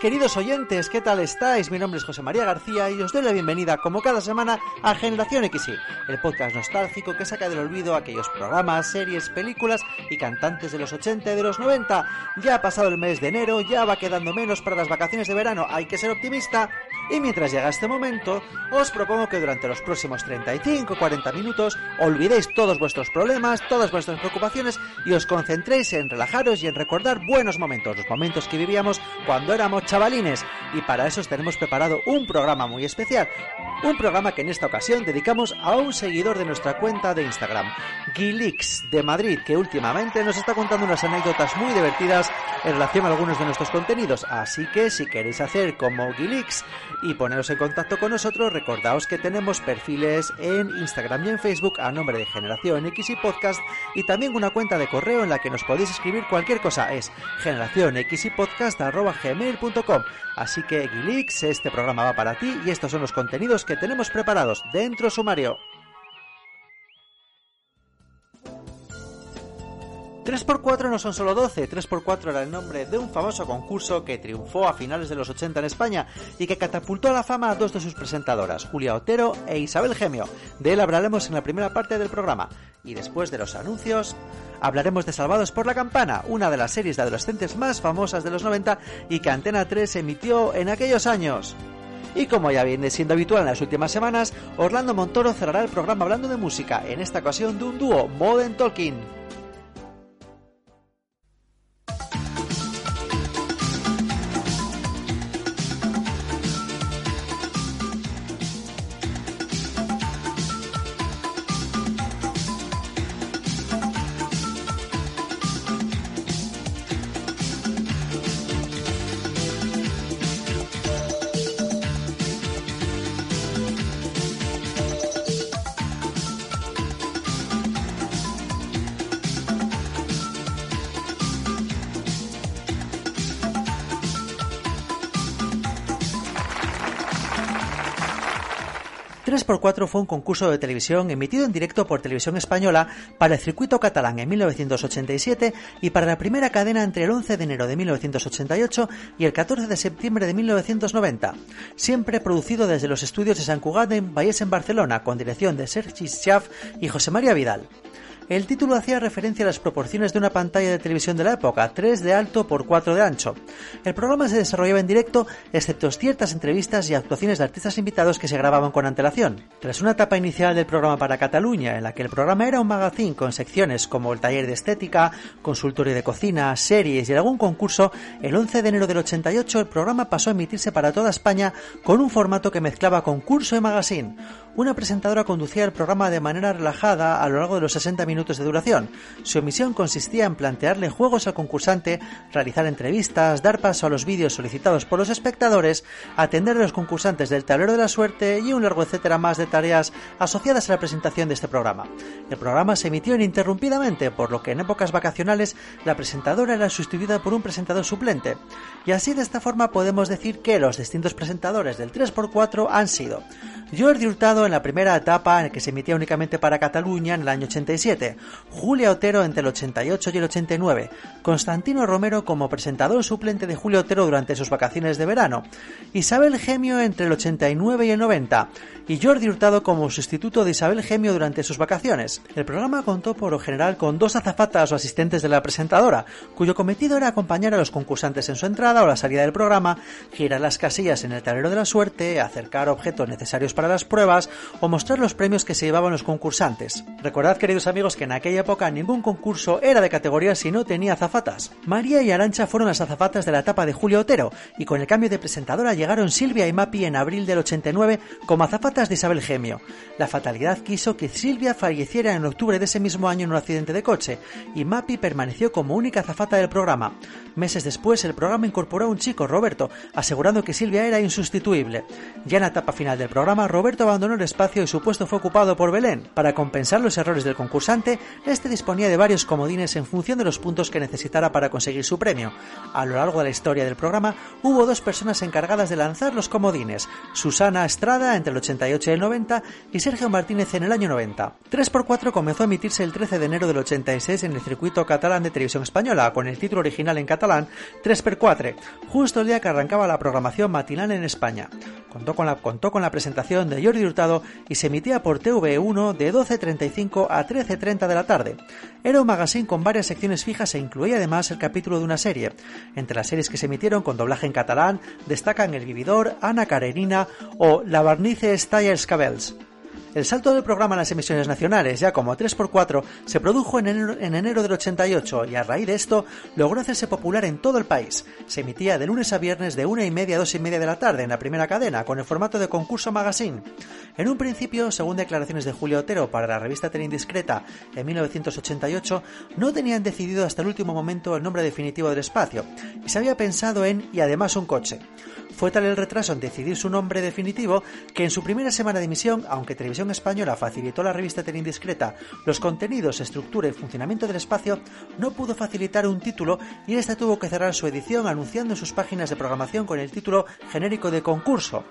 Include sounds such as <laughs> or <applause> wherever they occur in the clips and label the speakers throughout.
Speaker 1: Queridos oyentes, ¿qué tal estáis? Mi nombre es José María García y os doy la bienvenida, como cada semana, a Generación XY, el podcast nostálgico que saca del olvido aquellos programas, series, películas y cantantes de los 80 y de los 90. Ya ha pasado el mes de enero, ya va quedando menos para las vacaciones de verano, hay que ser optimista. Y mientras llega este momento, os propongo que durante los próximos 35-40 minutos olvidéis todos vuestros problemas, todas vuestras preocupaciones y os concentréis en relajaros y en recordar buenos momentos, los momentos que vivíamos cuando éramos chavalines. Y para eso os tenemos preparado un programa muy especial, un programa que en esta ocasión dedicamos a un seguidor de nuestra cuenta de Instagram, Gilix de Madrid, que últimamente nos está contando unas anécdotas muy divertidas en relación a algunos de nuestros contenidos. Así que si queréis hacer como Gilix y poneros en contacto con nosotros, recordaos que tenemos perfiles en Instagram y en Facebook a nombre de Generación X y Podcast y también una cuenta de correo en la que nos podéis escribir cualquier cosa. Es generacionxypodcast.gmail.com Así que Gilix, este programa va para ti y estos son los contenidos que tenemos preparados dentro sumario. 3x4 no son solo 12, 3x4 era el nombre de un famoso concurso que triunfó a finales de los 80 en España y que catapultó a la fama a dos de sus presentadoras, Julia Otero e Isabel Gemio. De él hablaremos en la primera parte del programa. Y después de los anuncios, hablaremos de Salvados por la Campana, una de las series de adolescentes más famosas de los 90 y que Antena 3 emitió en aquellos años. Y como ya viene siendo habitual en las últimas semanas, Orlando Montoro cerrará el programa hablando de música, en esta ocasión de un dúo, Modern Talking. 3x4 fue un concurso de televisión emitido en directo por Televisión Española para el circuito catalán en 1987 y para la primera cadena entre el 11 de enero de 1988 y el 14 de septiembre de 1990. Siempre producido desde los estudios de San Cugat en Valles en Barcelona con dirección de Sergi Schaff y José María Vidal. El título hacía referencia a las proporciones de una pantalla de televisión de la época, 3 de alto por 4 de ancho. El programa se desarrollaba en directo, excepto ciertas entrevistas y actuaciones de artistas invitados que se grababan con antelación. Tras una etapa inicial del programa para Cataluña, en la que el programa era un magazine con secciones como el taller de estética, consultorio de cocina, series y algún concurso, el 11 de enero del 88 el programa pasó a emitirse para toda España con un formato que mezclaba concurso y magazine. Una presentadora conducía el programa de manera relajada a lo largo de los 60 minutos de duración. Su misión consistía en plantearle juegos al concursante, realizar entrevistas, dar paso a los vídeos solicitados por los espectadores, atender a los concursantes del tablero de la suerte y un largo etcétera más de tareas asociadas a la presentación de este programa. El programa se emitió ininterrumpidamente, por lo que en épocas vacacionales la presentadora era sustituida por un presentador suplente. Y así de esta forma podemos decir que los distintos presentadores del 3x4 han sido Jordi Hurtado en la primera etapa en la que se emitía únicamente para Cataluña en el año 87, Julia Otero entre el 88 y el 89, Constantino Romero como presentador suplente de Julia Otero durante sus vacaciones de verano, Isabel Gemio entre el 89 y el 90, y Jordi Hurtado como sustituto de Isabel Gemio durante sus vacaciones. El programa contó por lo general con dos azafatas o asistentes de la presentadora, cuyo cometido era acompañar a los concursantes en su entrada o la salida del programa, girar las casillas en el tablero de la suerte, acercar objetos necesarios para las pruebas o mostrar los premios que se llevaban los concursantes. Recordad, queridos amigos, que en aquella época ningún concurso era de categoría si no tenía azafatas. María y Arancha fueron las azafatas de la etapa de Julio Otero, y con el cambio de presentadora llegaron Silvia y Mapi en abril del 89 como azafatas de Isabel Gemio. La fatalidad quiso que Silvia falleciera en octubre de ese mismo año en un accidente de coche, y Mappy permaneció como única azafata del programa. Meses después, el programa incorporó a un chico, Roberto, asegurando que Silvia era insustituible. Ya en la etapa final del programa, Roberto abandonó el espacio y su puesto fue ocupado por Belén. Para compensar los errores del concursante, este disponía de varios comodines en función de los puntos que necesitara para conseguir su premio. A lo largo de la historia del programa hubo dos personas encargadas de lanzar los comodines, Susana Estrada entre el 88 y el 90 y Sergio Martínez en el año 90. 3x4 comenzó a emitirse el 13 de enero del 86 en el circuito catalán de televisión española, con el título original en catalán 3x4, justo el día que arrancaba la programación matinal en España. Contó con la, contó con la presentación de Jordi Hurtado y se emitía por TV1 de 12.35 a 13.30 de la tarde. Era un magazine con varias secciones fijas e incluía además el capítulo de una serie. Entre las series que se emitieron con doblaje en catalán destacan El Vividor, Ana Karenina o La Barnice Staya Cabells. El salto del programa en las emisiones nacionales, ya como 3x4, se produjo en enero, del 88 y a raíz de esto logró hacerse popular en todo el país. Se emitía de lunes a viernes de una y media a dos y media de la tarde en la primera cadena, con el formato de concurso magazine. En un principio, según declaraciones de Julio Otero para la revista Tele Indiscreta en 1988, no tenían decidido hasta el último momento el nombre definitivo del espacio, y se había pensado en y además un coche. Fue tal el retraso en decidir su nombre definitivo que en su primera semana de emisión, aunque Televisión Española facilitó la revista Indiscreta los contenidos, estructura y funcionamiento del espacio, no pudo facilitar un título y esta tuvo que cerrar su edición anunciando en sus páginas de programación con el título genérico de concurso.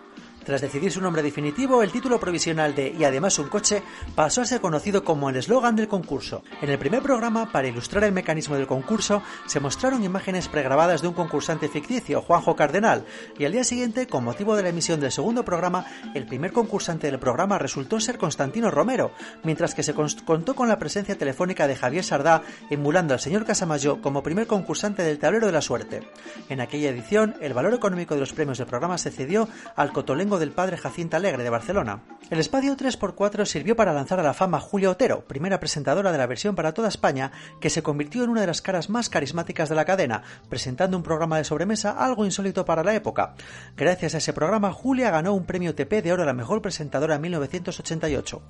Speaker 1: Tras decidir su nombre definitivo, el título provisional de Y además un coche pasó a ser conocido como el eslogan del concurso. En el primer programa, para ilustrar el mecanismo del concurso, se mostraron imágenes pregrabadas de un concursante ficticio, Juanjo Cardenal, y al día siguiente, con motivo de la emisión del segundo programa, el primer concursante del programa resultó ser Constantino Romero, mientras que se contó con la presencia telefónica de Javier Sardá, emulando al señor Casamayo como primer concursante del tablero de la suerte. En aquella edición, el valor económico de los premios del programa se cedió al Cotolengo del padre Jacinta Alegre de Barcelona. El espacio 3x4 sirvió para lanzar a la fama Julia Otero, primera presentadora de la versión para toda España, que se convirtió en una de las caras más carismáticas de la cadena, presentando un programa de sobremesa algo insólito para la época. Gracias a ese programa, Julia ganó un premio TP de oro a la mejor presentadora en 1988.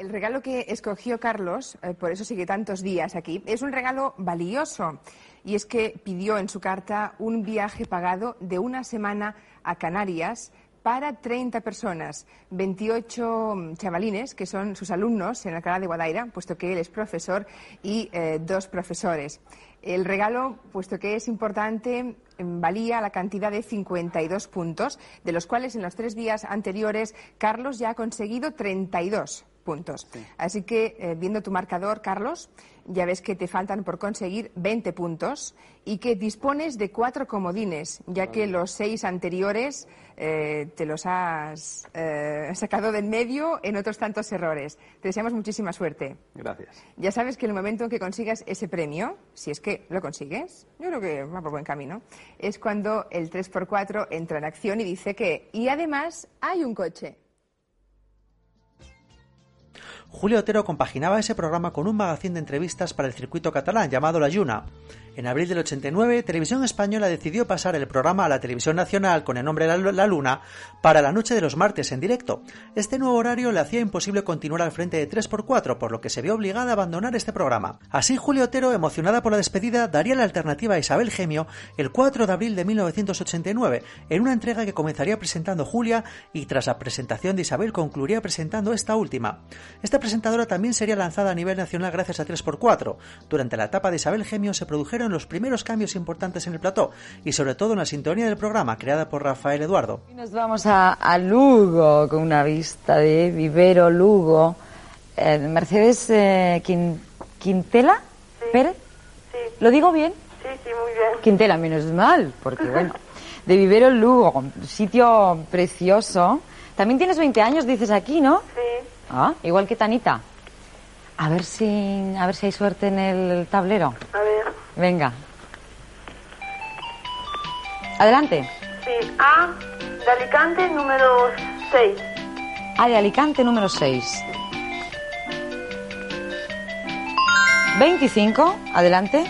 Speaker 2: El regalo que escogió Carlos, eh, por eso sigue tantos días aquí, es un regalo valioso. Y es que pidió en su carta un viaje pagado de una semana a Canarias para 30 personas, 28 chavalines que son sus alumnos en Alcalá de Guadaira, puesto que él es profesor, y eh, dos profesores. El regalo, puesto que es importante, valía la cantidad de 52 puntos, de los cuales en los tres días anteriores Carlos ya ha conseguido 32 puntos. Así que, eh, viendo tu marcador, Carlos, ya ves que te faltan por conseguir 20 puntos y que dispones de cuatro comodines, ya que los seis anteriores eh, te los has eh, sacado del medio en otros tantos errores. Te deseamos muchísima suerte.
Speaker 3: Gracias.
Speaker 2: Ya sabes que el momento en que consigas ese premio, si es que lo consigues, yo creo que va por buen camino, es cuando el 3x4 entra en acción y dice que, y además hay un coche.
Speaker 1: Julio Otero compaginaba ese programa con un magazín de entrevistas para el circuito catalán llamado La Yuna. En abril del 89, Televisión Española decidió pasar el programa a la televisión nacional con el nombre La Luna para la noche de los martes en directo. Este nuevo horario le hacía imposible continuar al frente de 3x4, por lo que se vio obligada a abandonar este programa. Así, Julio Otero, emocionada por la despedida, daría la alternativa a Isabel Gemio el 4 de abril de 1989, en una entrega que comenzaría presentando Julia y tras la presentación de Isabel concluiría presentando esta última. Esta presentadora también sería lanzada a nivel nacional gracias a 3x4. Durante la etapa de Isabel Gemio se produjeron los primeros cambios importantes en el plató y sobre todo en la sintonía del programa creada por Rafael Eduardo.
Speaker 4: nos vamos a, Lugo con una vista de Vivero Lugo. Eh, Mercedes eh, Quintela Pérez. ¿Lo digo bien?
Speaker 5: Sí, sí, muy bien.
Speaker 4: Quintela, menos mal, porque <laughs> bueno, de Vivero Lugo, sitio precioso. También tienes 20 años, dices aquí, ¿no?
Speaker 5: Sí.
Speaker 4: Ah, igual que Tanita. A ver si, a ver si hay suerte en el tablero.
Speaker 5: A ver.
Speaker 4: Venga. Adelante.
Speaker 5: Sí, A de Alicante número 6.
Speaker 4: A de Alicante número 6. 25, adelante.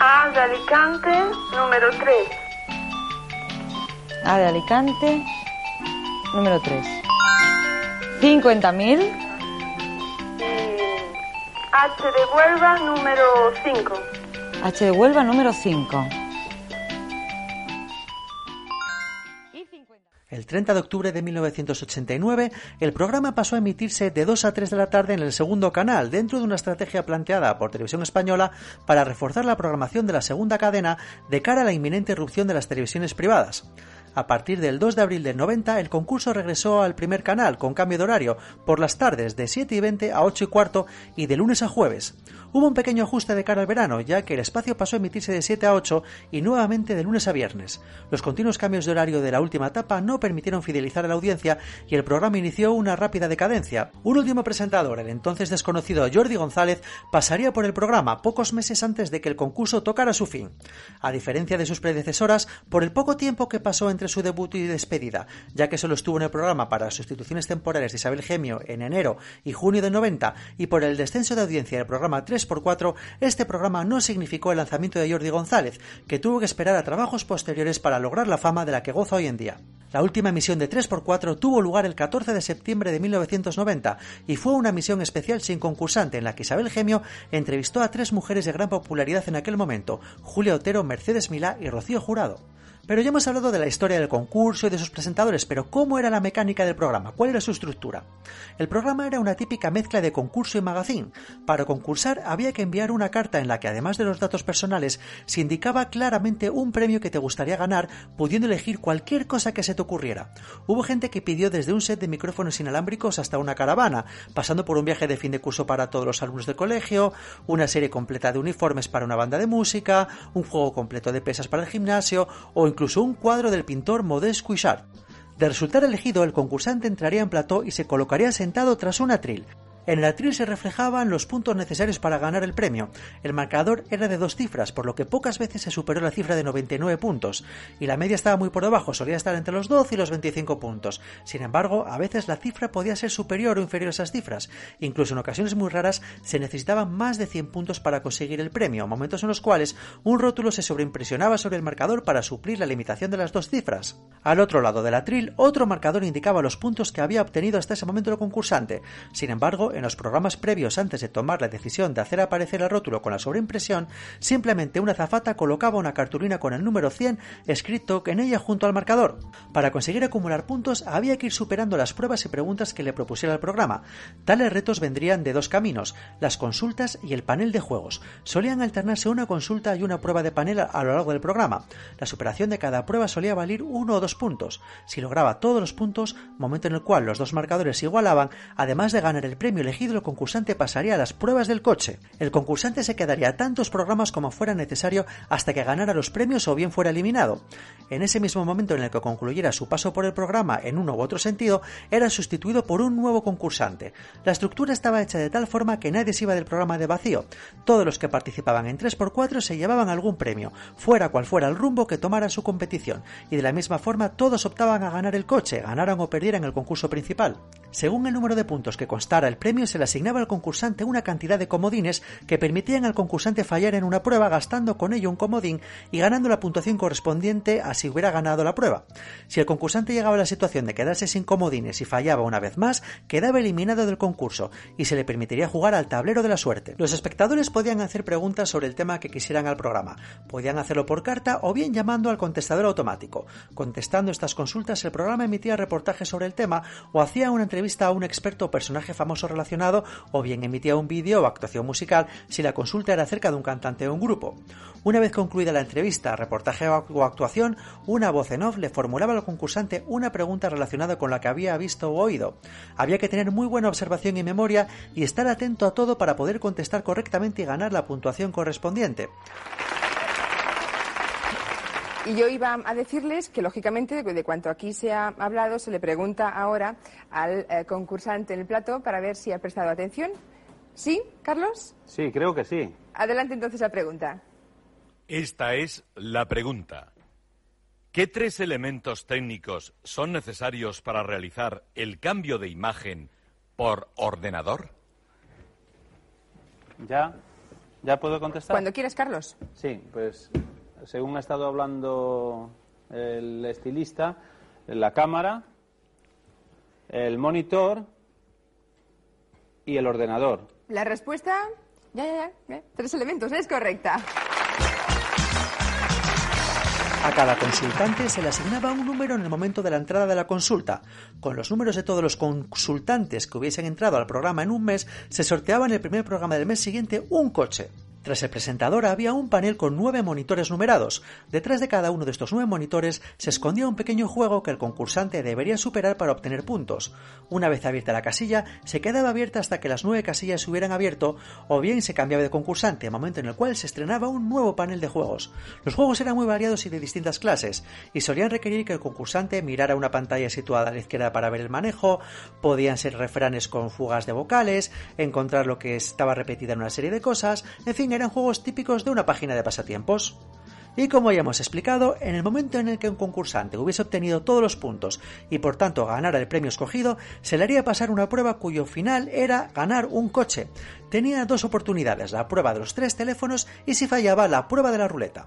Speaker 5: A de Alicante número 3.
Speaker 4: A de Alicante número 3. 50.000.
Speaker 5: H de Huelva número 5.
Speaker 4: H de Huelva número 5.
Speaker 1: El 30 de octubre de 1989, el programa pasó a emitirse de 2 a 3 de la tarde en el segundo canal, dentro de una estrategia planteada por Televisión Española para reforzar la programación de la segunda cadena de cara a la inminente irrupción de las televisiones privadas. A partir del 2 de abril del 90, el concurso regresó al primer canal, con cambio de horario, por las tardes de 7 y 20 a 8 y cuarto y de lunes a jueves. Hubo un pequeño ajuste de cara al verano, ya que el espacio pasó a emitirse de 7 a 8 y nuevamente de lunes a viernes. Los continuos cambios de horario de la última etapa no permitieron fidelizar a la audiencia y el programa inició una rápida decadencia. Un último presentador, el entonces desconocido Jordi González, pasaría por el programa pocos meses antes de que el concurso tocara su fin. A diferencia de sus predecesoras, por el poco tiempo que pasó entre su debut y despedida, ya que solo estuvo en el programa para sustituciones temporales de Isabel Gemio en enero y junio de 90 y por el descenso de audiencia del programa 3 por 4 este programa no significó el lanzamiento de Jordi González, que tuvo que esperar a trabajos posteriores para lograr la fama de la que goza hoy en día. La última emisión de 3x4 tuvo lugar el 14 de septiembre de 1990 y fue una misión especial sin concursante en la que Isabel Gemio entrevistó a tres mujeres de gran popularidad en aquel momento, Julia Otero, Mercedes Milá y Rocío Jurado. Pero ya hemos hablado de la historia del concurso y de sus presentadores, pero ¿cómo era la mecánica del programa? ¿Cuál era su estructura? El programa era una típica mezcla de concurso y magazine. Para concursar había que enviar una carta en la que además de los datos personales se indicaba claramente un premio que te gustaría ganar, pudiendo elegir cualquier cosa que se te ocurriera. Hubo gente que pidió desde un set de micrófonos inalámbricos hasta una caravana, pasando por un viaje de fin de curso para todos los alumnos del colegio, una serie completa de uniformes para una banda de música, un juego completo de pesas para el gimnasio o incluso un cuadro del pintor Modeste Cuixart. De resultar elegido, el concursante entraría en plató y se colocaría sentado tras un atril. En el atril se reflejaban los puntos necesarios para ganar el premio. El marcador era de dos cifras, por lo que pocas veces se superó la cifra de 99 puntos, y la media estaba muy por debajo, solía estar entre los 12 y los 25 puntos. Sin embargo, a veces la cifra podía ser superior o inferior a esas cifras. Incluso en ocasiones muy raras se necesitaban más de 100 puntos para conseguir el premio, momentos en los cuales un rótulo se sobreimpresionaba sobre el marcador para suplir la limitación de las dos cifras. Al otro lado del atril, otro marcador indicaba los puntos que había obtenido hasta ese momento el concursante. Sin embargo, en los programas previos antes de tomar la decisión de hacer aparecer el rótulo con la sobreimpresión, simplemente una zafata colocaba una cartulina con el número 100 escrito en ella junto al marcador. Para conseguir acumular puntos había que ir superando las pruebas y preguntas que le propusiera el programa. Tales retos vendrían de dos caminos, las consultas y el panel de juegos. Solían alternarse una consulta y una prueba de panel a lo largo del programa. La superación de cada prueba solía valer uno o dos puntos. Si lograba todos los puntos, momento en el cual los dos marcadores se igualaban, además de ganar el premio elegido, el concursante pasaría a las pruebas del coche. El concursante se quedaría tantos programas como fuera necesario hasta que ganara los premios o bien fuera eliminado. En ese mismo momento en el que concluyera su paso por el programa en uno u otro sentido, era sustituido por un nuevo concursante. La estructura estaba hecha de tal forma que nadie se iba del programa de vacío. Todos los que participaban en 3x4 se llevaban algún premio, fuera cual fuera el rumbo que tomara su competición, y de la misma forma todos optaban a ganar el coche, ganaran o perdieran el concurso principal. Según el número de puntos que constara el premio, se le asignaba al concursante una cantidad de comodines que permitían al concursante fallar en una prueba gastando con ello un comodín y ganando la puntuación correspondiente a si hubiera ganado la prueba. Si el concursante llegaba a la situación de quedarse sin comodines y fallaba una vez más, quedaba eliminado del concurso y se le permitiría jugar al tablero de la suerte. Los espectadores podían hacer preguntas sobre el tema que quisieran al programa. Podían hacerlo por carta o bien llamando al contestador automático. Contestando estas consultas, el programa emitía reportajes sobre el tema o hacía una entrevista a un experto o personaje famoso relacionado o bien emitía un vídeo o actuación musical si la consulta era acerca de un cantante o un grupo. Una vez concluida la entrevista, reportaje o actuación, una voz en off le formulaba al concursante una pregunta relacionada con la que había visto o oído. Había que tener muy buena observación y memoria y estar atento a todo para poder contestar correctamente y ganar la puntuación correspondiente.
Speaker 2: Y yo iba a decirles que, lógicamente, de cuanto aquí se ha hablado, se le pregunta ahora al eh, concursante en el plato para ver si ha prestado atención. ¿Sí, Carlos?
Speaker 3: Sí, creo que sí.
Speaker 2: Adelante entonces la pregunta.
Speaker 6: Esta es la pregunta. ¿Qué tres elementos técnicos son necesarios para realizar el cambio de imagen por ordenador?
Speaker 3: ¿Ya? ¿Ya puedo contestar?
Speaker 2: Cuando quieras, Carlos.
Speaker 3: Sí, pues según ha estado hablando el estilista, la cámara, el monitor y el ordenador.
Speaker 2: La respuesta, ya, ya, ya, tres elementos, es correcta.
Speaker 1: A cada consultante se le asignaba un número en el momento de la entrada de la consulta. Con los números de todos los consultantes que hubiesen entrado al programa en un mes, se sorteaba en el primer programa del mes siguiente un coche. Tras el presentador había un panel con nueve monitores numerados. Detrás de cada uno de estos nueve monitores se escondía un pequeño juego que el concursante debería superar para obtener puntos. Una vez abierta la casilla, se quedaba abierta hasta que las nueve casillas se hubieran abierto o bien se cambiaba de concursante, momento en el cual se estrenaba un nuevo panel de juegos. Los juegos eran muy variados y de distintas clases, y solían requerir que el concursante mirara una pantalla situada a la izquierda para ver el manejo, podían ser refranes con fugas de vocales, encontrar lo que estaba repetida en una serie de cosas, en fin, eran juegos típicos de una página de pasatiempos. Y como ya hemos explicado, en el momento en el que un concursante hubiese obtenido todos los puntos y por tanto ganara el premio escogido, se le haría pasar una prueba cuyo final era ganar un coche. Tenía dos oportunidades, la prueba de los tres teléfonos y si fallaba la prueba de la ruleta.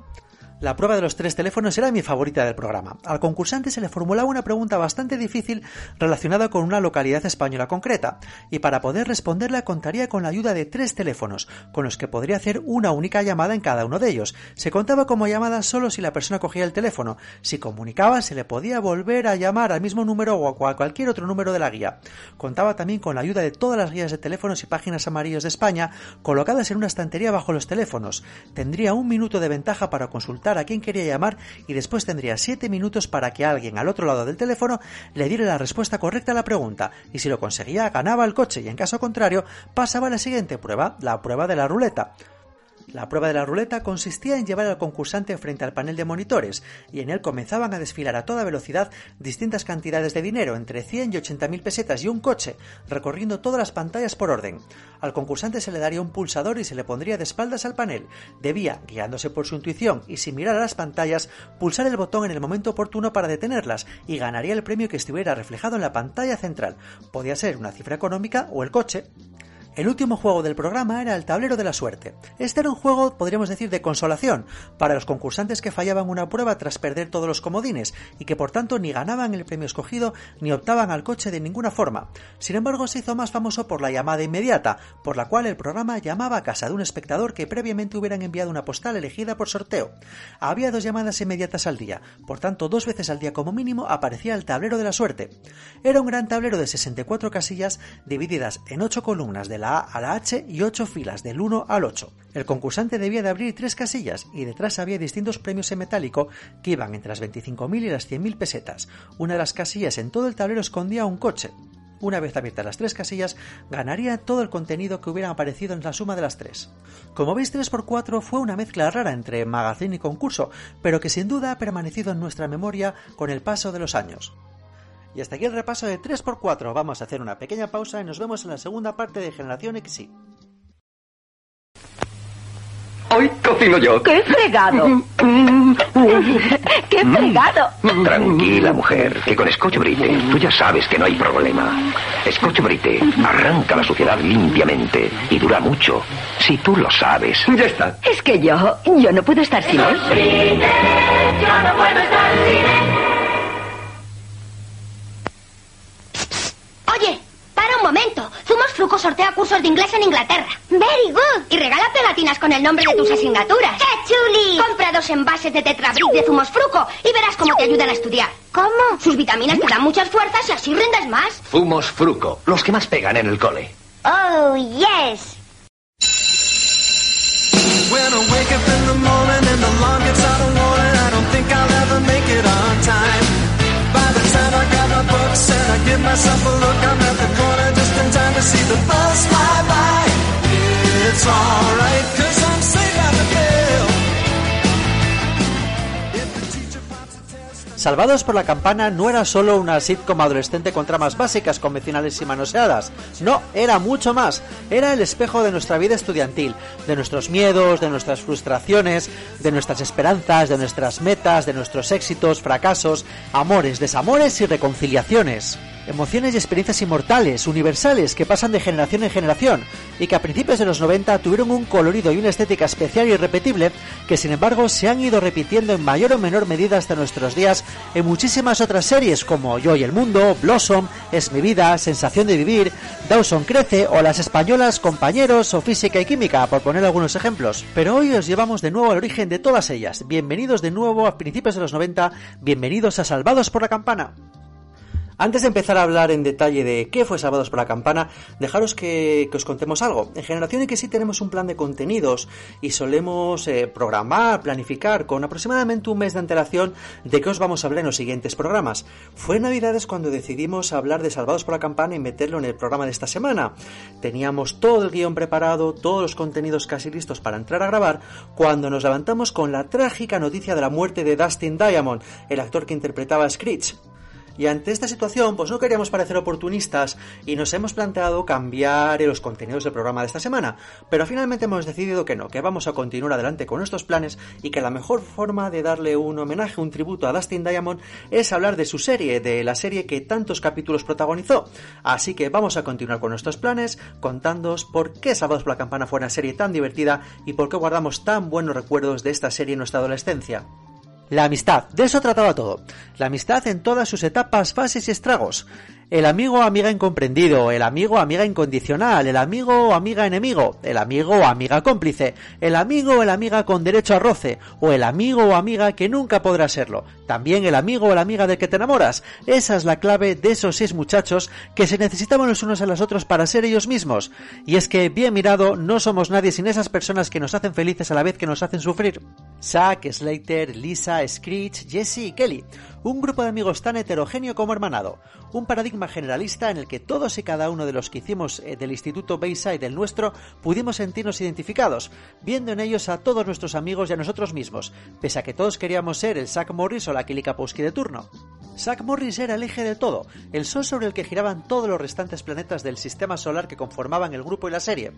Speaker 1: La prueba de los tres teléfonos era mi favorita del programa. Al concursante se le formulaba una pregunta bastante difícil relacionada con una localidad española concreta, y para poder responderla contaría con la ayuda de tres teléfonos, con los que podría hacer una única llamada en cada uno de ellos. Se contaba como llamada solo si la persona cogía el teléfono. Si comunicaba, se le podía volver a llamar al mismo número o a cualquier otro número de la guía. Contaba también con la ayuda de todas las guías de teléfonos y páginas amarillas de España, colocadas en una estantería bajo los teléfonos. Tendría un minuto de ventaja para consultar a quién quería llamar y después tendría 7 minutos para que alguien al otro lado del teléfono le diera la respuesta correcta a la pregunta y si lo conseguía ganaba el coche y en caso contrario pasaba a la siguiente prueba, la prueba de la ruleta. La prueba de la ruleta consistía en llevar al concursante frente al panel de monitores y en él comenzaban a desfilar a toda velocidad distintas cantidades de dinero, entre 100 y 80 mil pesetas y un coche, recorriendo todas las pantallas por orden. Al concursante se le daría un pulsador y se le pondría de espaldas al panel. Debía, guiándose por su intuición y sin mirar a las pantallas, pulsar el botón en el momento oportuno para detenerlas y ganaría el premio que estuviera reflejado en la pantalla central. Podía ser una cifra económica o el coche. El último juego del programa era el tablero de la suerte. Este era un juego, podríamos decir, de consolación para los concursantes que fallaban una prueba tras perder todos los comodines y que por tanto ni ganaban el premio escogido ni optaban al coche de ninguna forma. Sin embargo, se hizo más famoso por la llamada inmediata, por la cual el programa llamaba a casa de un espectador que previamente hubieran enviado una postal elegida por sorteo. Había dos llamadas inmediatas al día, por tanto dos veces al día como mínimo aparecía el tablero de la suerte. Era un gran tablero de 64 casillas divididas en 8 columnas de la a a la H y ocho filas del 1 al 8. El concursante debía de abrir tres casillas y detrás había distintos premios en metálico que iban entre las 25.000 y las 100.000 pesetas. Una de las casillas en todo el tablero escondía un coche. Una vez abiertas las tres casillas, ganaría todo el contenido que hubiera aparecido en la suma de las tres. Como veis, 3x4 fue una mezcla rara entre magazine y concurso, pero que sin duda ha permanecido en nuestra memoria con el paso de los años. Y hasta aquí el repaso de 3x4. Vamos a hacer una pequeña pausa y nos vemos en la segunda parte de Generación XY.
Speaker 7: Hoy cocino yo.
Speaker 8: ¡Qué fregado! ¡Qué fregado!
Speaker 7: Tranquila, mujer, que con Scotch Brite tú ya sabes que no hay problema. Scotch Brite arranca la suciedad limpiamente y dura mucho. Si tú lo sabes. Ya está.
Speaker 8: Es que yo, yo no puedo estar sin él.
Speaker 5: Yo no puedo estar sin él.
Speaker 9: Para un momento. Zumos Fruco sortea cursos de inglés en Inglaterra.
Speaker 5: Very good.
Speaker 9: Y regala pegatinas con el nombre de tus asignaturas.
Speaker 5: ¡Qué chuli!
Speaker 9: Compra dos envases de Tetrabric de Zumos Fruco y verás cómo te ayudan a estudiar.
Speaker 5: ¿Cómo?
Speaker 9: Sus vitaminas te dan muchas fuerzas y así rindes más.
Speaker 7: Zumos Fruco, los que más pegan en el cole.
Speaker 5: Oh, yes.
Speaker 10: When I wake up in the morning and the alarm gets out of I give myself a look, I'm at the corner just in time to see the bus fly by. It's alright,
Speaker 1: Salvados por la campana no era solo una sitcom adolescente con tramas básicas, convencionales y manoseadas. No, era mucho más. Era el espejo de nuestra vida estudiantil, de nuestros miedos, de nuestras frustraciones, de nuestras esperanzas, de nuestras metas, de nuestros éxitos, fracasos, amores, desamores y reconciliaciones. Emociones y experiencias inmortales, universales, que pasan de generación en generación y que a principios de los 90 tuvieron un colorido y una estética especial y irrepetible que sin embargo se han ido repitiendo en mayor o menor medida hasta nuestros días en muchísimas otras series como Yo y el Mundo, Blossom, Es mi vida, Sensación de vivir, Dawson crece o las españolas Compañeros o Física y Química, por poner algunos ejemplos. Pero hoy os llevamos de nuevo al origen de todas ellas. Bienvenidos de nuevo a principios de los 90, bienvenidos a Salvados por la Campana. Antes de empezar a hablar en detalle de qué fue Salvados por la Campana, dejaros que, os contemos algo. En Generación que sí tenemos un plan de contenidos y solemos eh, programar, planificar con aproximadamente un mes de antelación de qué os vamos a hablar en los siguientes programas. Fue en Navidades cuando decidimos hablar de Salvados por la Campana y meterlo en el programa de esta semana. Teníamos todo el guion preparado, todos los contenidos casi listos para entrar a grabar, cuando nos levantamos con la trágica noticia de la muerte de Dustin Diamond, el actor que interpretaba a Screech. Y ante esta situación, pues no queríamos parecer oportunistas y nos hemos planteado cambiar los contenidos del programa de esta semana. Pero finalmente hemos decidido que no, que vamos a continuar adelante con nuestros planes y que la mejor forma de darle un homenaje, un tributo a Dustin Diamond es hablar de su serie, de la serie que tantos capítulos protagonizó. Así que vamos a continuar con nuestros planes, contándoos por qué Sábados por la Campana fue una serie tan divertida y por qué guardamos tan buenos recuerdos de esta serie en nuestra adolescencia. La amistad, de eso trataba todo. La amistad en todas sus etapas, fases y estragos. El amigo o amiga incomprendido, el amigo o amiga incondicional, el amigo o amiga enemigo, el amigo o amiga cómplice, el amigo o amiga con derecho a roce, o el amigo o amiga que nunca podrá serlo. También el amigo o la amiga del que te enamoras. Esa es la clave de esos seis muchachos que se necesitaban los unos a los otros para ser ellos mismos. Y es que, bien mirado, no somos nadie sin esas personas que nos hacen felices a la vez que nos hacen sufrir. Zack, Slater, Lisa, Screech, Jesse y Kelly. Un grupo de amigos tan heterogéneo como hermanado. Un paradigma generalista en el que todos y cada uno de los que hicimos eh, del Instituto Bayside del nuestro pudimos sentirnos identificados, viendo en ellos a todos nuestros amigos y a nosotros mismos, pese a que todos queríamos ser el Zack Morris o la Kelly Kapowski de turno. Zack Morris era el eje de todo, el sol sobre el que giraban todos los restantes planetas del sistema solar que conformaban el grupo y la serie.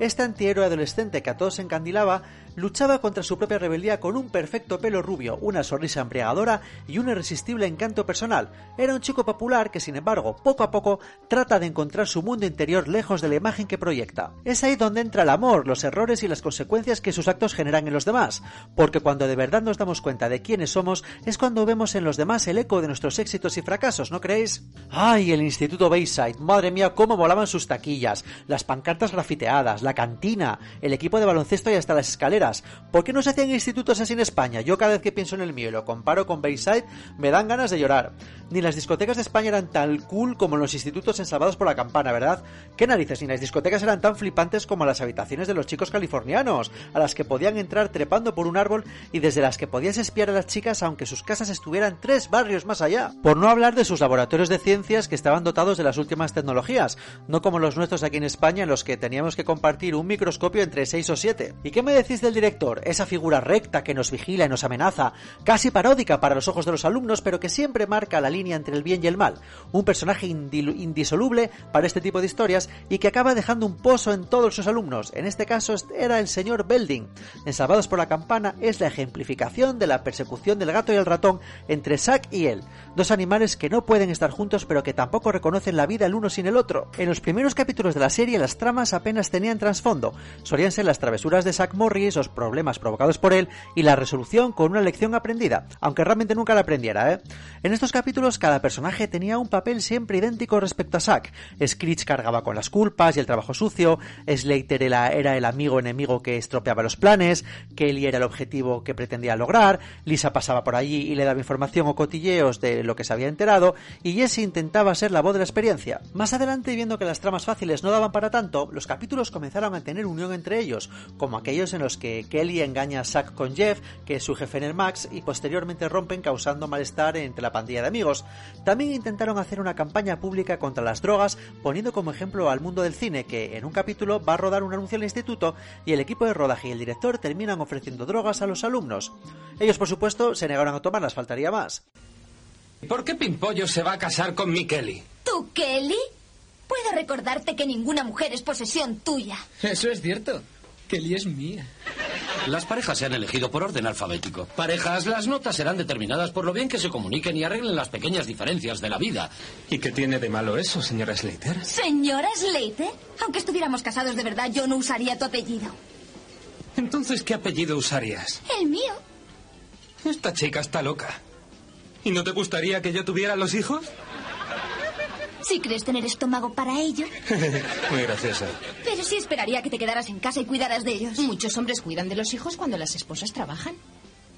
Speaker 1: Este antihéroe adolescente que a todos encandilaba luchaba contra su propia rebeldía con un perfecto pelo rubio, una sonrisa embriagadora y un irresistible encanto personal. Era un chico popular que, sin embargo, poco a poco trata de encontrar su mundo interior lejos de la imagen que proyecta. Es ahí donde entra el amor, los errores y las consecuencias que sus actos generan en los demás, porque cuando de verdad nos damos cuenta de quiénes somos es cuando vemos en los demás el eco de nuestros éxitos y fracasos, ¿no creéis? ¡Ay, el Instituto Bayside! Madre mía, cómo volaban sus taquillas, las pancartas grafiteadas, la cantina, el equipo de baloncesto y hasta las escaleras. ¿Por qué no se hacían institutos así en España? Yo cada vez que pienso en el mío y lo comparo con Bayside, me dan ganas de llorar. Ni las discotecas de España eran tan cool como los institutos en Salvados por la Campana, ¿verdad? ¿Qué narices? Ni las discotecas eran tan flipantes como las habitaciones de los chicos californianos, a las que podían entrar trepando por un árbol y desde las que podías espiar a las chicas aunque sus casas estuvieran tres barrios más allá. Por no hablar de sus laboratorios de ciencias que estaban dotados de las últimas tecnologías, no como los nuestros aquí en España en los que teníamos que compartir un microscopio entre seis o siete. ¿Y qué me decís del director? Esa figura recta que nos vigila y nos amenaza, casi paródica para los ojos de los alumnos, pero que siempre marca la línea entre el bien y el mal. Un personaje indisoluble para este tipo de historias y que acaba dejando un pozo en todos sus alumnos. En este caso era el señor Belding. En Salvados por la Campana es la ejemplificación de la persecución del gato y el ratón entre Zack y él, dos animales que no pueden estar juntos pero que tampoco reconocen la vida el uno sin el otro. En los primeros capítulos de la serie las tramas apenas tenían trasfondo, solían ser las travesuras de Zack Morris, los problemas provocados por él y la resolución con una lección aprendida, aunque realmente nunca la aprendiera, ¿eh? En estos capítulos cada personaje tenía un papel siempre idéntico respecto a Zack. Screech cargaba con las culpas y el trabajo sucio, Slater era el amigo enemigo que estropeaba los planes, Kelly era el objetivo que pretendía lograr, Lisa pasaba por allí y le daba información o cotilleos de lo que se había enterado, y Jesse intentaba ser la voz de la experiencia. Más adelante, viendo que las tramas fáciles no daban para tanto, los capítulos comenzaron a tener unión entre ellos, como aquellos en los que Kelly engaña a Zack con Jeff, que es su jefe en el Max, y posteriormente rompen causando malestar entre la pandilla de amigos. También intentaron hacer una campaña pública contra las drogas, poniendo como ejemplo al mundo del cine, que en un capítulo va a rodar un anuncio al instituto y el equipo de rodaje y el director terminan ofreciendo drogas a los alumnos. Ellos, por supuesto, se negaron a tomarlas, faltaría más.
Speaker 11: ¿Por qué Pimpollo se va a casar con mi Kelly?
Speaker 12: ¿Tú, Kelly? Puedo recordarte que ninguna mujer es posesión tuya.
Speaker 13: Eso es cierto. Kelly es mía.
Speaker 11: Las parejas se han elegido por orden alfabético. Parejas, las notas serán determinadas por lo bien que se comuniquen y arreglen las pequeñas diferencias de la vida.
Speaker 13: ¿Y qué tiene de malo eso, señora Slater?
Speaker 12: Señora Slater, aunque estuviéramos casados de verdad, yo no usaría tu apellido.
Speaker 13: Entonces, ¿qué apellido usarías?
Speaker 12: El mío.
Speaker 13: Esta chica está loca. ¿Y no te gustaría que yo tuviera los hijos?
Speaker 12: Si crees tener estómago para ello. <laughs>
Speaker 13: Muy graciosa.
Speaker 12: Pero sí esperaría que te quedaras en casa y cuidaras de ellos.
Speaker 14: Muchos hombres cuidan de los hijos cuando las esposas trabajan.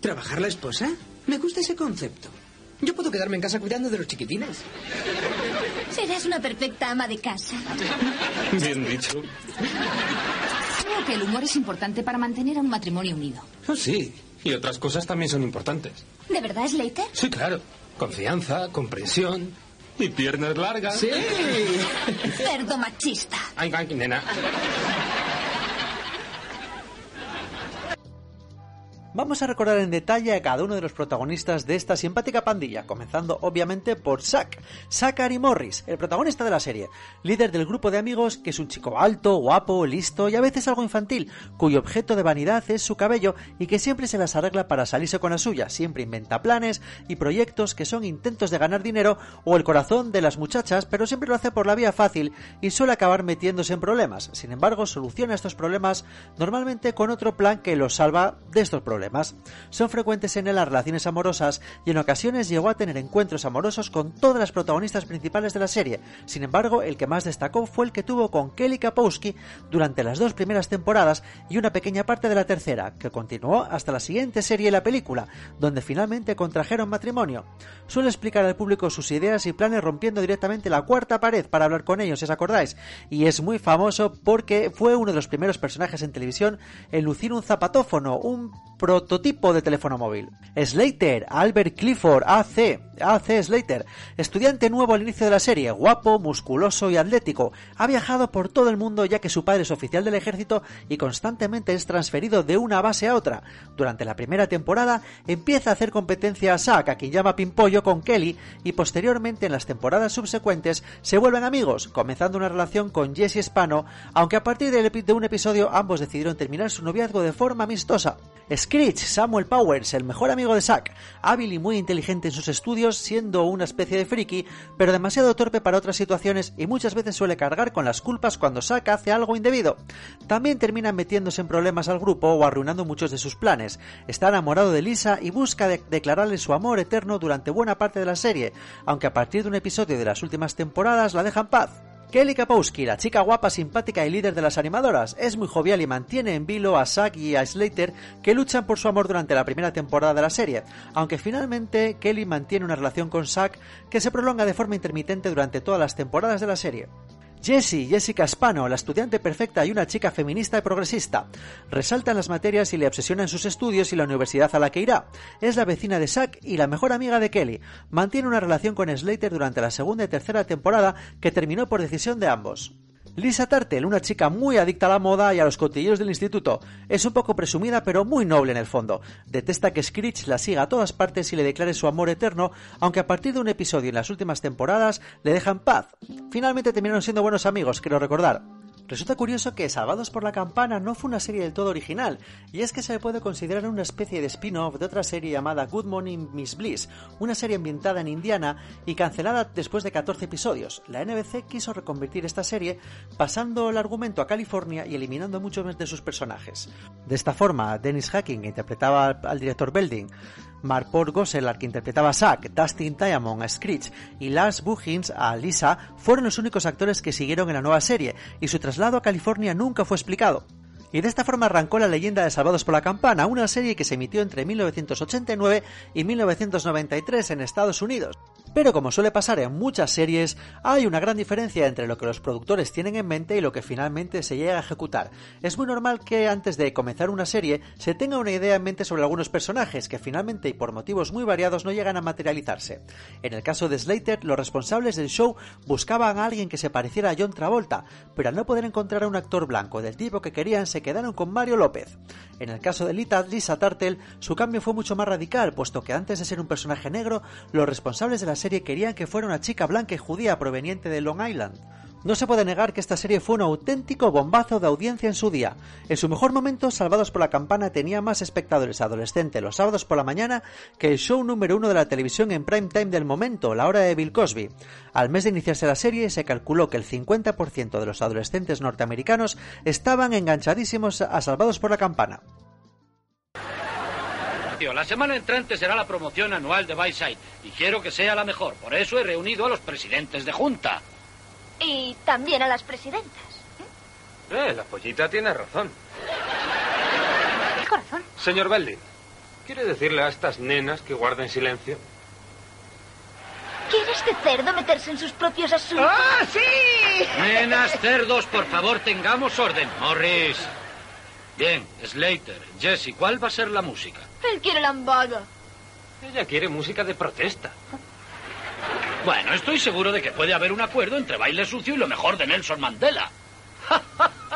Speaker 15: ¿Trabajar la esposa? Me gusta ese concepto. Yo puedo quedarme en casa cuidando de los chiquitines.
Speaker 12: Serás una perfecta ama de casa.
Speaker 13: Bien dicho.
Speaker 14: Creo que el humor es importante para mantener a un matrimonio unido.
Speaker 13: Oh, sí. Y otras cosas también son importantes.
Speaker 12: ¿De verdad, Slater?
Speaker 13: Sí, claro. Confianza, comprensión y piernas largas.
Speaker 15: Sí.
Speaker 12: Cerdo machista.
Speaker 13: Ay, ay, nena.
Speaker 1: Vamos a recordar en detalle a cada uno de los protagonistas de esta simpática pandilla, comenzando obviamente por Zack, Zachary Morris, el protagonista de la serie, líder del grupo de amigos que es un chico alto, guapo, listo y a veces algo infantil, cuyo objeto de vanidad es su cabello y que siempre se las arregla para salirse con la suya, siempre inventa planes y proyectos que son intentos de ganar dinero o el corazón de las muchachas, pero siempre lo hace por la vía fácil y suele acabar metiéndose en problemas. Sin embargo, soluciona estos problemas normalmente con otro plan que los salva de estos problemas. Son frecuentes en él las relaciones amorosas y en ocasiones llegó a tener encuentros amorosos con todas las protagonistas principales de la serie. Sin embargo, el que más destacó fue el que tuvo con Kelly Kapowski durante las dos primeras temporadas y una pequeña parte de la tercera, que continuó hasta la siguiente serie y la película, donde finalmente contrajeron matrimonio. Suele explicar al público sus ideas y planes rompiendo directamente la cuarta pared para hablar con ellos, si os acordáis, y es muy famoso porque fue uno de los primeros personajes en televisión en lucir un zapatófono, un prototipo de teléfono móvil. Slater, Albert Clifford, AC, AC Slater, estudiante nuevo al inicio de la serie, guapo, musculoso y atlético, ha viajado por todo el mundo ya que su padre es oficial del ejército y constantemente es transferido de una base a otra. Durante la primera temporada empieza a hacer competencia a Zack, a quien llama Pimpollo, con Kelly, y posteriormente en las temporadas subsecuentes se vuelven amigos, comenzando una relación con Jesse Spano, aunque a partir de un episodio ambos decidieron terminar su noviazgo de forma amistosa. Screech, Samuel Powers, el mejor amigo de Zack, hábil y muy inteligente en sus estudios, siendo una especie de friki, pero demasiado torpe para otras situaciones y muchas veces suele cargar con las culpas cuando Zack hace algo indebido. También termina metiéndose en problemas al grupo o arruinando muchos de sus planes. Está enamorado de Lisa y busca de- declararle su amor eterno durante buena parte de la serie, aunque a partir de un episodio de las últimas temporadas la deja en paz. Kelly Kapowski, la chica guapa, simpática y líder de las animadoras, es muy jovial y mantiene en vilo a Zack y a Slater que luchan por su amor durante la primera temporada de la serie, aunque finalmente Kelly mantiene una relación con Zack que se prolonga de forma intermitente durante todas las temporadas de la serie. Jessie, Jessica Spano, la estudiante perfecta y una chica feminista y progresista. Resalta en las materias y le obsesiona en sus estudios y la universidad a la que irá. Es la vecina de Zack y la mejor amiga de Kelly. Mantiene una relación con Slater durante la segunda y tercera temporada que terminó por decisión de ambos. Lisa Tartel, una chica muy adicta a la moda y a los cotilleos del instituto. Es un poco presumida pero muy noble en el fondo. Detesta que Screech la siga a todas partes y le declare su amor eterno, aunque a partir de un episodio en las últimas temporadas le deja en paz. Finalmente terminaron siendo buenos amigos, quiero recordar. Resulta curioso que Salvados por la Campana no fue una serie del todo original, y es que se puede considerar una especie de spin-off de otra serie llamada Good Morning Miss Bliss, una serie ambientada en Indiana y cancelada después de 14 episodios. La NBC quiso reconvertir esta serie pasando el argumento a California y eliminando muchos de sus personajes. De esta forma, Dennis Hacking, interpretaba al director Belding, Marport Gosselar, que interpretaba a Zack, Dustin Diamond a Screech y Lars Buchins a Lisa, fueron los únicos actores que siguieron en la nueva serie, y su traslado a California nunca fue explicado. Y de esta forma arrancó la leyenda de Salvados por la Campana, una serie que se emitió entre 1989 y 1993 en Estados Unidos. Pero como suele pasar en muchas series, hay una gran diferencia entre lo que los productores tienen en mente y lo que finalmente se llega a ejecutar. Es muy normal que antes de comenzar una serie se tenga una idea en mente sobre algunos personajes que finalmente y por motivos muy variados no llegan a materializarse. En el caso de Slater, los responsables del show buscaban a alguien que se pareciera a John Travolta, pero al no poder encontrar a un actor blanco del tipo que querían se quedaron con Mario López. En el caso de Lita, Lisa Tartel, su cambio fue mucho más radical, puesto que antes de ser un personaje negro, los responsables de la serie querían que fuera una chica blanca y judía proveniente de Long Island. No se puede negar que esta serie fue un auténtico bombazo de audiencia en su día. En su mejor momento, Salvados por la Campana tenía más espectadores adolescentes los sábados por la mañana que el show número uno de la televisión en prime time del momento, la hora de Bill Cosby. Al mes de iniciarse la serie, se calculó que el 50% de los adolescentes norteamericanos estaban enganchadísimos a Salvados por la Campana.
Speaker 11: La semana entrante será la promoción anual de Bayside y quiero que sea la mejor. Por eso he reunido a los presidentes de junta.
Speaker 9: Y también a las presidentas.
Speaker 13: Eh, la pollita tiene razón.
Speaker 9: ¿El corazón?
Speaker 13: Señor Belding, ¿quiere decirle a estas nenas que guarden silencio?
Speaker 9: ¿Quiere este cerdo meterse en sus propios asuntos?
Speaker 11: ¡Ah, sí! Nenas, cerdos, por favor, tengamos orden. Morris. Bien, Slater, Jesse, ¿cuál va a ser la música?
Speaker 9: Él quiere lambada.
Speaker 13: Ella quiere música de protesta.
Speaker 11: Bueno, estoy seguro de que puede haber un acuerdo entre baile sucio y lo mejor de Nelson Mandela.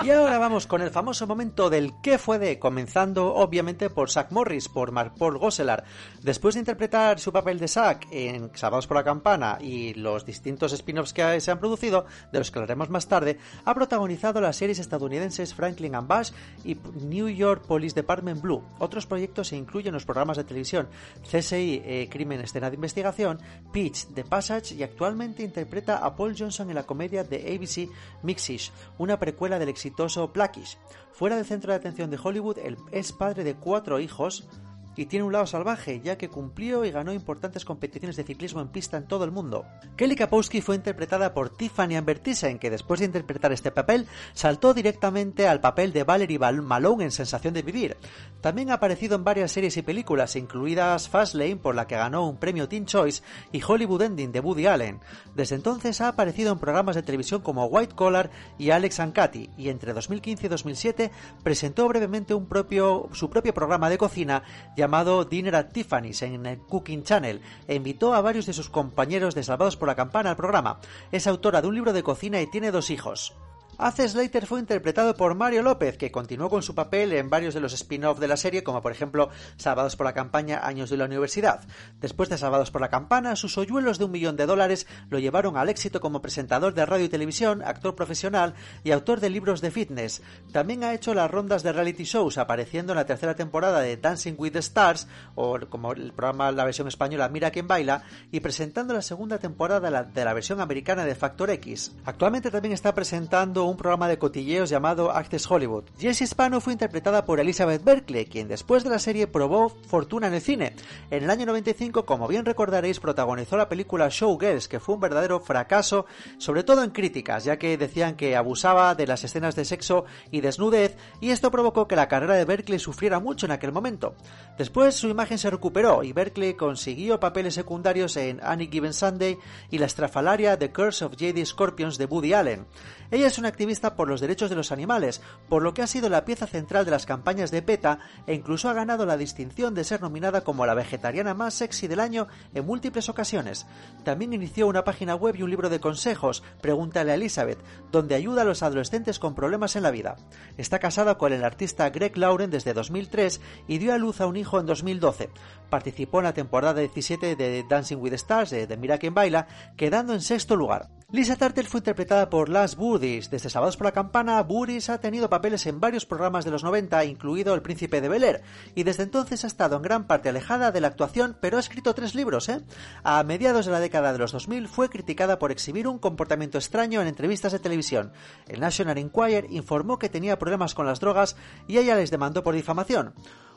Speaker 1: Y ahora vamos con el famoso momento del qué fue de, comenzando obviamente por Zack Morris, por Mark Paul Gosselaar. Después de interpretar su papel de Zack en Sábados por la Campana y los distintos spin-offs que se han producido, de los que hablaremos más tarde, ha protagonizado las series estadounidenses Franklin and Bash y New York Police Department Blue. Otros proyectos se incluyen los programas de televisión CSI eh, Crimen Escena de Investigación, Pitch, The Passage y actualmente interpreta a Paul Johnson en la comedia de ABC Mixish, una precuela del exitoso Blackish. Fuera del centro de atención de Hollywood, él es padre de cuatro hijos y tiene un lado salvaje, ya que cumplió y ganó importantes competiciones de ciclismo en pista en todo el mundo. Kelly Kapowski fue interpretada por Tiffany Amber Thyssen, que después de interpretar este papel saltó directamente al papel de Valerie Malone en Sensación de Vivir. También ha aparecido en varias series y películas, incluidas Fastlane, por la que ganó un premio Teen Choice, y Hollywood Ending de Woody Allen. Desde entonces ha aparecido en programas de televisión como White Collar y Alex and Katy, y entre 2015 y 2007 presentó brevemente un propio, su propio programa de cocina llamado Dinner at Tiffany's en el Cooking Channel e invitó a varios de sus compañeros de Salvados por la Campana al programa. Es autora de un libro de cocina y tiene dos hijos. Hace Slater fue interpretado por Mario López, que continuó con su papel en varios de los spin-off de la serie, como por ejemplo Salvados por la Campaña, Años de la Universidad. Después de Salvados por la Campana, sus hoyuelos de un millón de dólares lo llevaron al éxito como presentador de radio y televisión, actor profesional y autor de libros de fitness. También ha hecho las rondas de reality shows, apareciendo en la tercera temporada de Dancing with the Stars, o como el programa, la versión española Mira quién baila, y presentando la segunda temporada de la versión americana de Factor X. Actualmente también está presentando un programa de cotilleos llamado Access Hollywood. Jessie Spano fue interpretada por Elizabeth Berkley, quien después de la serie probó fortuna en el cine. En el año 95, como bien recordaréis, protagonizó la película Showgirls, que fue un verdadero fracaso, sobre todo en críticas, ya que decían que abusaba de las escenas de sexo y desnudez, y esto provocó que la carrera de Berkley sufriera mucho en aquel momento. Después su imagen se recuperó y Berkley consiguió papeles secundarios en Any Given Sunday y la estrafalaria The Curse of J.D. Scorpions de Woody Allen. Ella es una activista por los derechos de los animales, por lo que ha sido la pieza central de las campañas de PETA e incluso ha ganado la distinción de ser nominada como la vegetariana más sexy del año en múltiples ocasiones. También inició una página web y un libro de consejos, Pregúntale a Elizabeth, donde ayuda a los adolescentes con problemas en la vida. Está casada con el artista Greg Lauren desde 2003 y dio a luz a un hijo en 2012. Participó en la temporada 17 de Dancing with the Stars de, de Mira quién baila, quedando en sexto lugar. Lisa Turtle fue interpretada por Las Burdies. Desde Sábados por la Campana, Burdies ha tenido papeles en varios programas de los 90, incluido El Príncipe de Bel Air, y desde entonces ha estado en gran parte alejada de la actuación, pero ha escrito tres libros, ¿eh? A mediados de la década de los 2000 fue criticada por exhibir un comportamiento extraño en entrevistas de televisión. El National Enquirer informó que tenía problemas con las drogas y ella les demandó por difamación.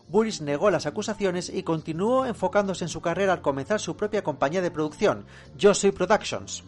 Speaker 1: Burris negó las acusaciones y continuó enfocándose en su carrera al comenzar su propia compañía de producción, Yo Soy Productions.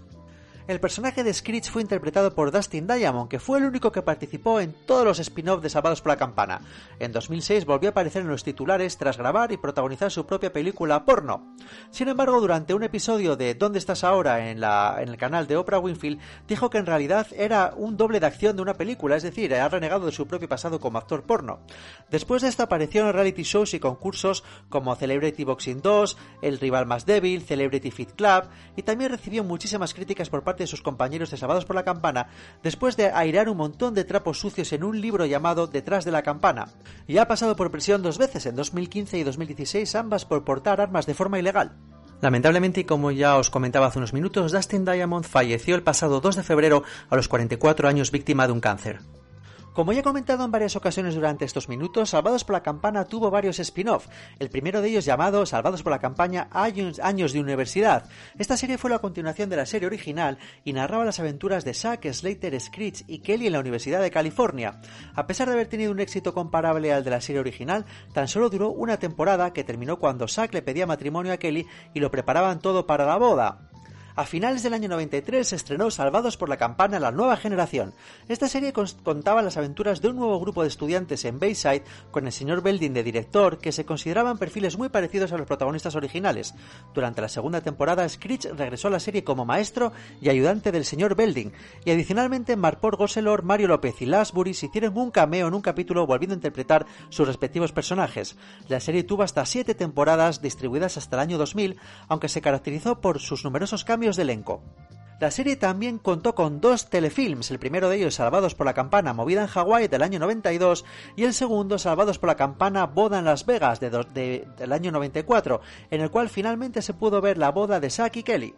Speaker 1: El personaje de Screech fue interpretado por Dustin Diamond, que fue el único que participó en todos los spin-offs de Salvados por la Campana. En 2006 volvió a aparecer en los titulares tras grabar y protagonizar su propia película porno. Sin embargo, durante un episodio de ¿Dónde estás ahora? en, el canal de Oprah Winfield, dijo que en realidad era un doble de acción de una película, es decir, ha renegado de su propio pasado como actor porno. Después de esto apareció en reality shows y concursos como Celebrity Boxing 2, El rival más débil, Celebrity Fit Club, y también recibió muchísimas críticas por parte de sus compañeros de Salvados por la Campana después de airear un montón de trapos sucios en un libro llamado Detrás de la Campana. Y ha pasado por prisión dos veces, en 2015 y 2016, ambas por portar armas de forma ilegal. Lamentablemente, y como ya os comentaba hace unos minutos, Dustin Diamond falleció el pasado 2 de febrero a los 44 años víctima de un cáncer. Como ya he comentado en varias ocasiones durante estos minutos, Salvados por la Campana tuvo varios spin-off, el primero de ellos llamado Salvados por la Campaña Años de Universidad. Esta serie fue la continuación de la serie original y narraba las aventuras de Zack, Slater, Screech y Kelly en la Universidad de California. A pesar de haber tenido un éxito comparable al de la serie original, tan solo duró una temporada que terminó cuando Zack le pedía matrimonio a Kelly y lo preparaban todo para la boda. A finales del año 93 se estrenó Salvados por la Campana La Nueva Generación. Esta serie contaba las aventuras de un nuevo grupo de estudiantes en Bayside con el señor Belding de director que se consideraban perfiles muy parecidos a los protagonistas originales. Durante la segunda temporada, Screech regresó a la serie como maestro y ayudante del señor Belding, y adicionalmente Marport Gosselor, Mario López y Lasbury hicieron un cameo en un capítulo volviendo a interpretar sus respectivos personajes. La serie tuvo hasta siete temporadas distribuidas hasta el año 2000, aunque se caracterizó por sus numerosos cambios de elenco. La serie también contó con dos telefilms, el primero de ellos Salvados por la Campana Movida en Hawái del año 92 y el segundo Salvados por la Campana Boda en Las Vegas de del año 94, en el cual finalmente se pudo ver la boda de y Kelly.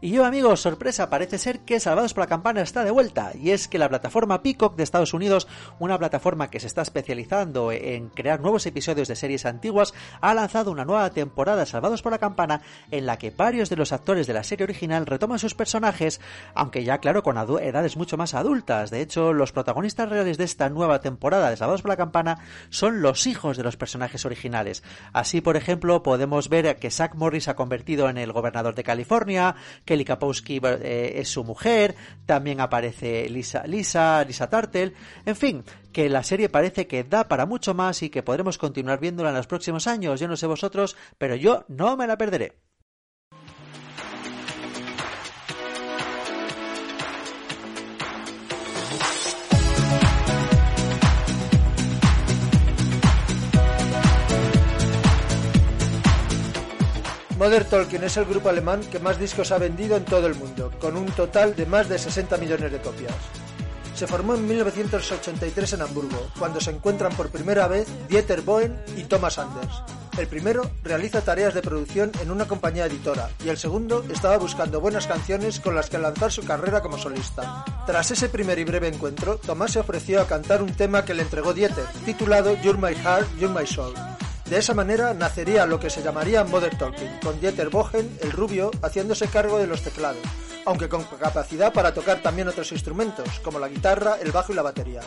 Speaker 1: Y yo amigos, sorpresa, parece ser que Salvados por la Campana está de vuelta, y es que la plataforma Peacock de Estados Unidos, una plataforma que se está especializando en crear nuevos episodios de series antiguas, ha lanzado una nueva temporada de Salvados por la Campana en la que varios de los actores de la serie original retoman sus personajes, aunque ya claro con edades mucho más adultas. De hecho, los protagonistas reales de esta nueva temporada de Salvados por la Campana son los hijos de los personajes originales. Así, por ejemplo, podemos ver que Zack Morris ha convertido en el gobernador de California, Kelly Kapowski eh, es su mujer, también aparece Lisa, Lisa, Lisa Tartel, en fin, que la serie parece que da para mucho más y que podremos continuar viéndola en los próximos años, yo no sé vosotros, pero yo no me la perderé.
Speaker 16: Modern Talking es el grupo alemán que más discos ha vendido en todo el mundo, con un total de más de 60 millones de copias. Se formó en 1983 en Hamburgo, cuando se encuentran por primera vez Dieter Bohlen y Thomas Anders. El primero realiza tareas de producción en una compañía editora y el segundo estaba buscando buenas canciones con las que lanzar su carrera como solista. Tras ese primer y breve encuentro, Thomas se ofreció a cantar un tema que le entregó Dieter, titulado You're My Heart, You're My Soul. De esa manera nacería lo que se llamaría Modern Talking, con Dieter Bogen, el rubio, haciéndose cargo de los teclados, aunque con capacidad para tocar también otros instrumentos, como la guitarra, el bajo y la batería.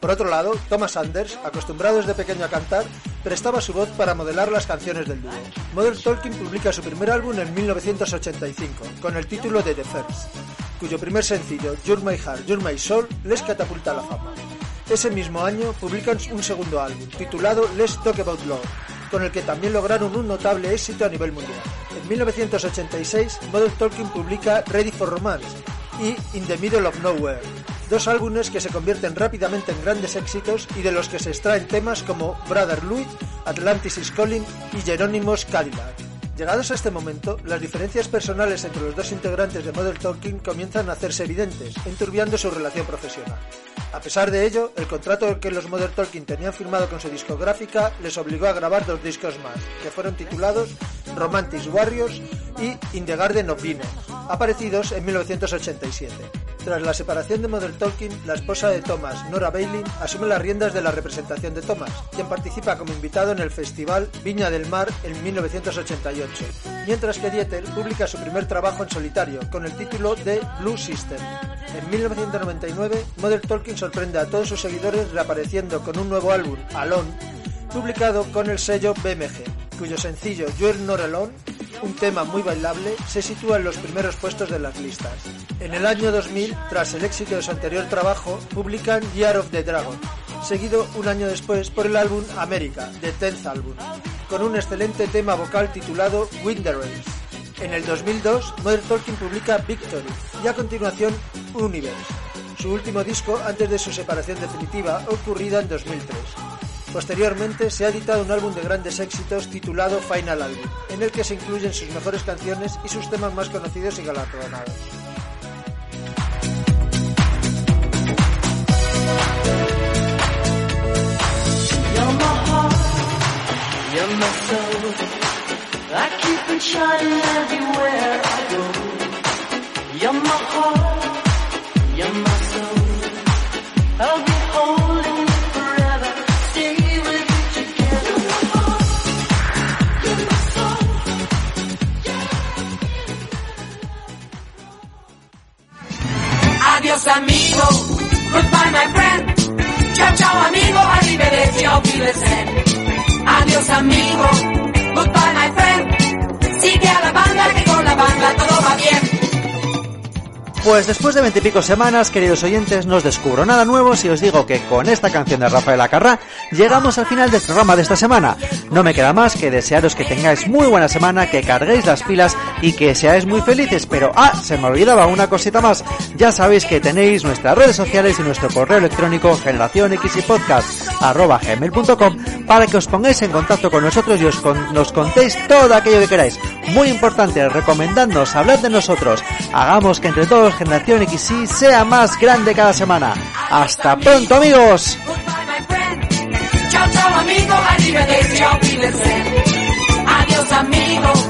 Speaker 16: Por otro lado, Thomas Anders, acostumbrado desde pequeño a cantar, prestaba su voz para modelar las canciones del dúo. Modern Talking publica su primer álbum en 1985, con el título de The First, cuyo primer sencillo, You're My Heart, You're My Soul, les catapulta a la fama. Ese mismo año publican un segundo álbum, titulado Let's Talk About Love, con el que también lograron un notable éxito a nivel mundial. En 1986, Modern Talking publica Ready for Romance y In the Middle of Nowhere, dos álbumes que se convierten rápidamente en grandes éxitos y de los que se extraen temas como Brother Louis, Atlantis is Calling y Jerónimos Cadillac. Llegados a este momento, las diferencias personales entre los dos integrantes de Modern Talking comienzan a hacerse evidentes, enturbiando su relación profesional. A pesar de ello, el contrato que los Modern Talking tenían firmado con su discográfica les obligó a grabar dos discos más, que fueron titulados Romantic Warriors y In the Garden of aparecidos en 1987. Tras la separación de Modern Talking, la esposa de Thomas, Nora Bailey, asume las riendas de la representación de Thomas, quien participa como invitado en el festival Viña del Mar en 1988, mientras que Dieter publica su primer trabajo en solitario, con el título de Blue System. En 1999, Modern Talking sorprende a todos sus seguidores reapareciendo con un nuevo álbum, Alone, publicado con el sello BMG, cuyo sencillo You're Not Alone, un tema muy bailable, se sitúa en los primeros puestos de las listas. En el año 2000, tras el éxito de su anterior trabajo, publican Year of the Dragon, seguido un año después por el álbum America, The Tenth Album, con un excelente tema vocal titulado Wind En el 2002, Modern Talking publica Victory y a continuación Universe, su último disco antes de su separación definitiva ocurrida en 2003. Posteriormente se ha editado un álbum de grandes éxitos titulado Final Album, en el que se incluyen sus mejores canciones y sus temas más conocidos y galardonados.
Speaker 17: Amigo, goodbye my friend. Ciao ciao amigo, arrivederci, auf Wiedersehen. Adiós amigo, goodbye my friend. Sigue a la banda que con la banda todo va bien.
Speaker 1: Pues después de veintipico semanas, queridos oyentes, no os descubro nada nuevo si os digo que con esta canción de Rafael Acarrá llegamos al final del programa de esta semana. No me queda más que desearos que tengáis muy buena semana, que carguéis las pilas y que seáis muy felices. Pero, ah, se me olvidaba una cosita más. Ya sabéis que tenéis nuestras redes sociales y nuestro correo electrónico generación para que os pongáis en contacto con nosotros y os nos contéis todo aquello que queráis. Muy importante, recomendadnos, hablad de nosotros. Hagamos que entre todos Generación XY sea más grande cada semana. Hasta pronto amigos.
Speaker 17: Chao, Adiós amigo.